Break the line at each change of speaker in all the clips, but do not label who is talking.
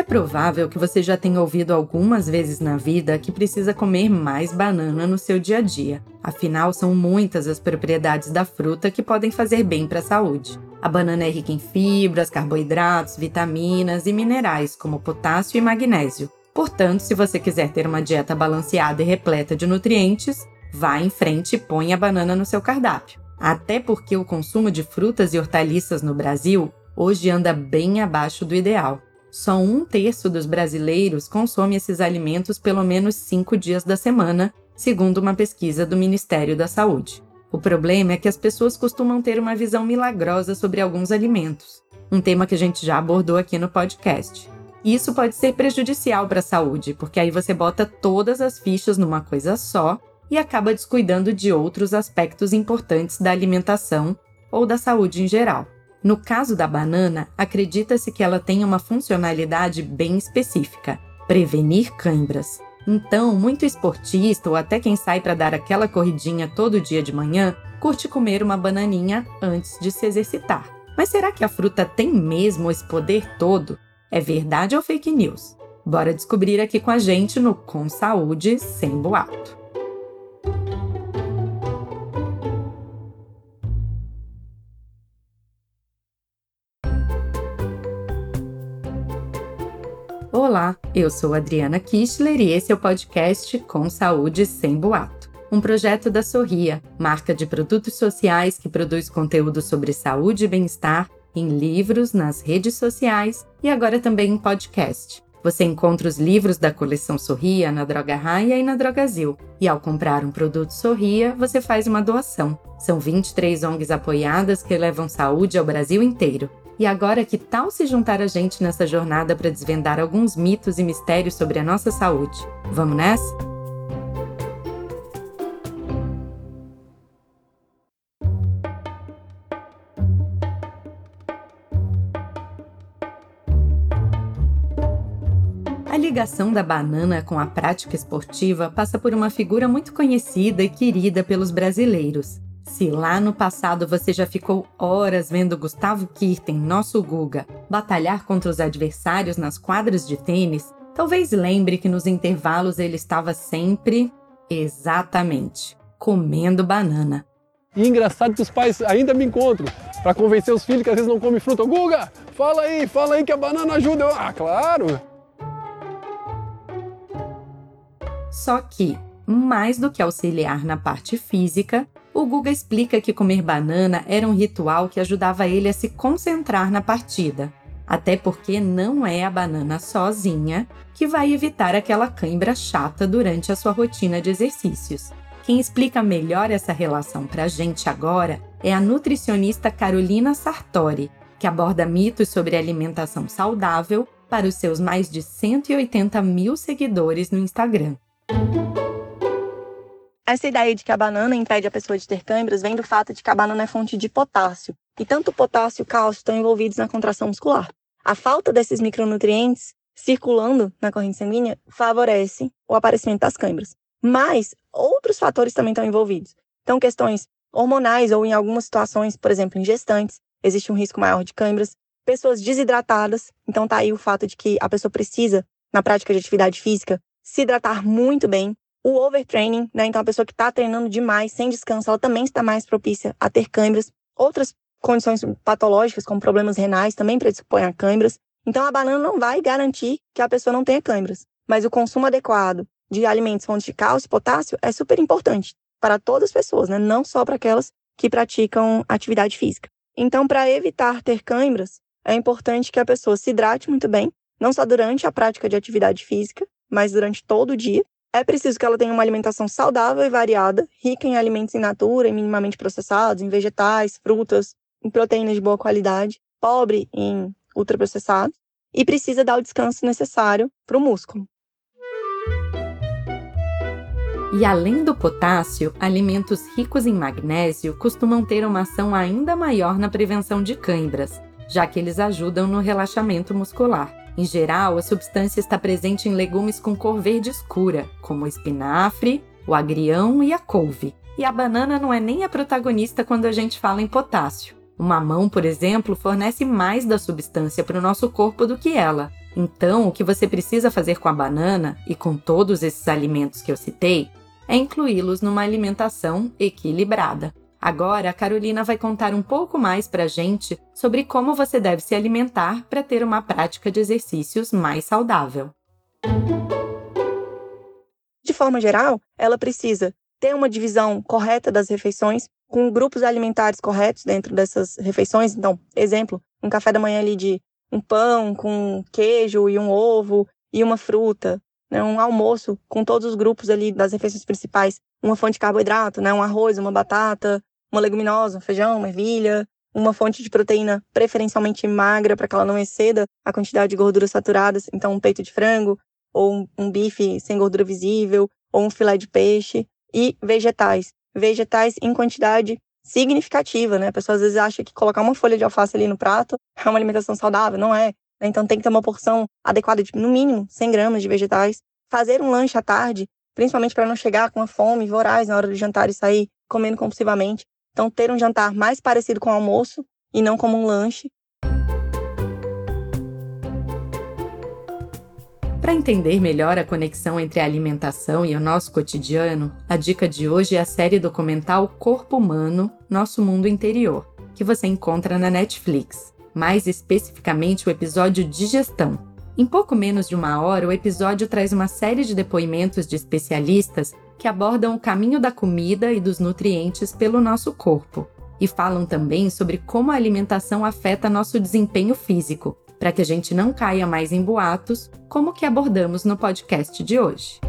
É provável que você já tenha ouvido algumas vezes na vida que precisa comer mais banana no seu dia a dia. Afinal, são muitas as propriedades da fruta que podem fazer bem para a saúde. A banana é rica em fibras, carboidratos, vitaminas e minerais como potássio e magnésio. Portanto, se você quiser ter uma dieta balanceada e repleta de nutrientes, vá em frente e ponha a banana no seu cardápio. Até porque o consumo de frutas e hortaliças no Brasil hoje anda bem abaixo do ideal. Só um terço dos brasileiros consome esses alimentos pelo menos cinco dias da semana, segundo uma pesquisa do Ministério da Saúde. O problema é que as pessoas costumam ter uma visão milagrosa sobre alguns alimentos, um tema que a gente já abordou aqui no podcast. Isso pode ser prejudicial para a saúde, porque aí você bota todas as fichas numa coisa só e acaba descuidando de outros aspectos importantes da alimentação ou da saúde em geral. No caso da banana, acredita-se que ela tem uma funcionalidade bem específica: prevenir câimbras. Então, muito esportista ou até quem sai para dar aquela corridinha todo dia de manhã, curte comer uma bananinha antes de se exercitar. Mas será que a fruta tem mesmo esse poder todo? É verdade ou fake news? Bora descobrir aqui com a gente no Com Saúde Sem Boato. Olá, eu sou Adriana Kistler e esse é o podcast Com Saúde Sem Boato, um projeto da Sorria, marca de produtos sociais que produz conteúdo sobre saúde e bem-estar em livros, nas redes sociais e agora também em podcast. Você encontra os livros da coleção Sorria na Droga Raia e na Drogazil. E ao comprar um produto Sorria, você faz uma doação. São 23 ONGs apoiadas que levam saúde ao Brasil inteiro. E agora, que tal se juntar a gente nessa jornada para desvendar alguns mitos e mistérios sobre a nossa saúde? Vamos nessa? A ligação da banana com a prática esportiva passa por uma figura muito conhecida e querida pelos brasileiros, se lá no passado você já ficou horas vendo Gustavo Kirten, nosso Guga, batalhar contra os adversários nas quadras de tênis, talvez lembre que nos intervalos ele estava sempre, exatamente, comendo banana.
E engraçado que os pais ainda me encontram para convencer os filhos que às vezes não comem fruta. Guga, fala aí, fala aí que a banana ajuda. Eu, ah, claro.
Só que, mais do que auxiliar na parte física, o Guga explica que comer banana era um ritual que ajudava ele a se concentrar na partida. Até porque não é a banana sozinha que vai evitar aquela cãibra chata durante a sua rotina de exercícios. Quem explica melhor essa relação para a gente agora é a nutricionista Carolina Sartori, que aborda mitos sobre alimentação saudável para os seus mais de 180 mil seguidores no Instagram.
Essa ideia de que a banana impede a pessoa de ter câimbras vem do fato de que a banana é fonte de potássio. E tanto potássio e cálcio estão envolvidos na contração muscular. A falta desses micronutrientes circulando na corrente sanguínea favorece o aparecimento das câimbras. Mas outros fatores também estão envolvidos. Então, questões hormonais ou em algumas situações, por exemplo, em gestantes, existe um risco maior de câimbras. Pessoas desidratadas, então tá aí o fato de que a pessoa precisa, na prática de atividade física, se hidratar muito bem, o overtraining, né? Então, a pessoa que está treinando demais, sem descanso, ela também está mais propícia a ter câimbras. Outras condições patológicas, como problemas renais, também predispõem a câimbras. Então, a banana não vai garantir que a pessoa não tenha câimbras. Mas o consumo adequado de alimentos fontes de cálcio e potássio é super importante para todas as pessoas, né? Não só para aquelas que praticam atividade física. Então, para evitar ter câimbras, é importante que a pessoa se hidrate muito bem, não só durante a prática de atividade física, mas durante todo o dia, é preciso que ela tenha uma alimentação saudável e variada, rica em alimentos in natura e minimamente processados, em vegetais, frutas, em proteínas de boa qualidade, pobre em ultraprocessados, e precisa dar o descanso necessário para o músculo.
E além do potássio, alimentos ricos em magnésio costumam ter uma ação ainda maior na prevenção de câimbras, já que eles ajudam no relaxamento muscular. Em geral, a substância está presente em legumes com cor verde escura, como o espinafre, o agrião e a couve. E a banana não é nem a protagonista quando a gente fala em potássio. O mamão, por exemplo, fornece mais da substância para o nosso corpo do que ela. Então, o que você precisa fazer com a banana e com todos esses alimentos que eu citei é incluí-los numa alimentação equilibrada. Agora, a Carolina vai contar um pouco mais para a gente sobre como você deve se alimentar para ter uma prática de exercícios mais saudável.
De forma geral, ela precisa ter uma divisão correta das refeições, com grupos alimentares corretos dentro dessas refeições. Então, exemplo, um café da manhã ali de um pão com queijo e um ovo e uma fruta, né? um almoço com todos os grupos ali das refeições principais, uma fonte de carboidrato, né? um arroz, uma batata, uma leguminosa, um feijão, uma ervilha, uma fonte de proteína preferencialmente magra para que ela não exceda a quantidade de gorduras saturadas, então um peito de frango ou um, bife sem gordura visível ou um filé de peixe e vegetais. Vegetais em quantidade significativa, né? A pessoa às vezes acha que colocar uma folha de alface ali no prato é uma alimentação saudável, não é. Né? Então tem que ter uma porção adequada de, no mínimo, 100 gramas de vegetais. Fazer um lanche à tarde, principalmente para não chegar com a fome voraz na hora do jantar e sair comendo compulsivamente. Então ter um jantar mais parecido com o almoço e não como um lanche.
Para entender melhor a conexão entre a alimentação e o nosso cotidiano, a dica de hoje é a série documental Corpo Humano Nosso Mundo Interior, que você encontra na Netflix. Mais especificamente o episódio Digestão. Em pouco menos de uma hora, o episódio traz uma série de depoimentos de especialistas que abordam o caminho da comida e dos nutrientes pelo nosso corpo. E falam também sobre como a alimentação afeta nosso desempenho físico, para que a gente não caia mais em boatos, como que abordamos no podcast de hoje.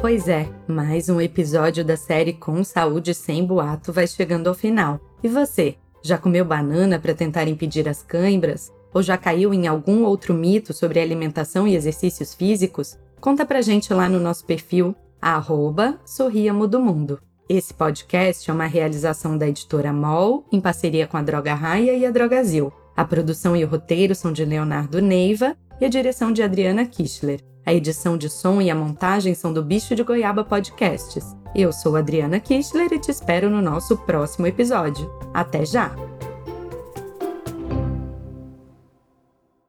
Pois é, mais um episódio da série Com Saúde Sem Boato vai chegando ao final. E você, já comeu banana para tentar impedir as cãibras? Ou já caiu em algum outro mito sobre alimentação e exercícios físicos? Conta pra gente lá no nosso perfil, arroba Sorriamo do Mundo. Esse podcast é uma realização da editora MOL, em parceria com a Droga Raia e a Drogazil. A produção e o roteiro são de Leonardo Neiva e a direção de Adriana Kischler. A edição de som e a montagem são do Bicho de Goiaba Podcasts. Eu sou Adriana Kischler e te espero no nosso próximo episódio. Até já!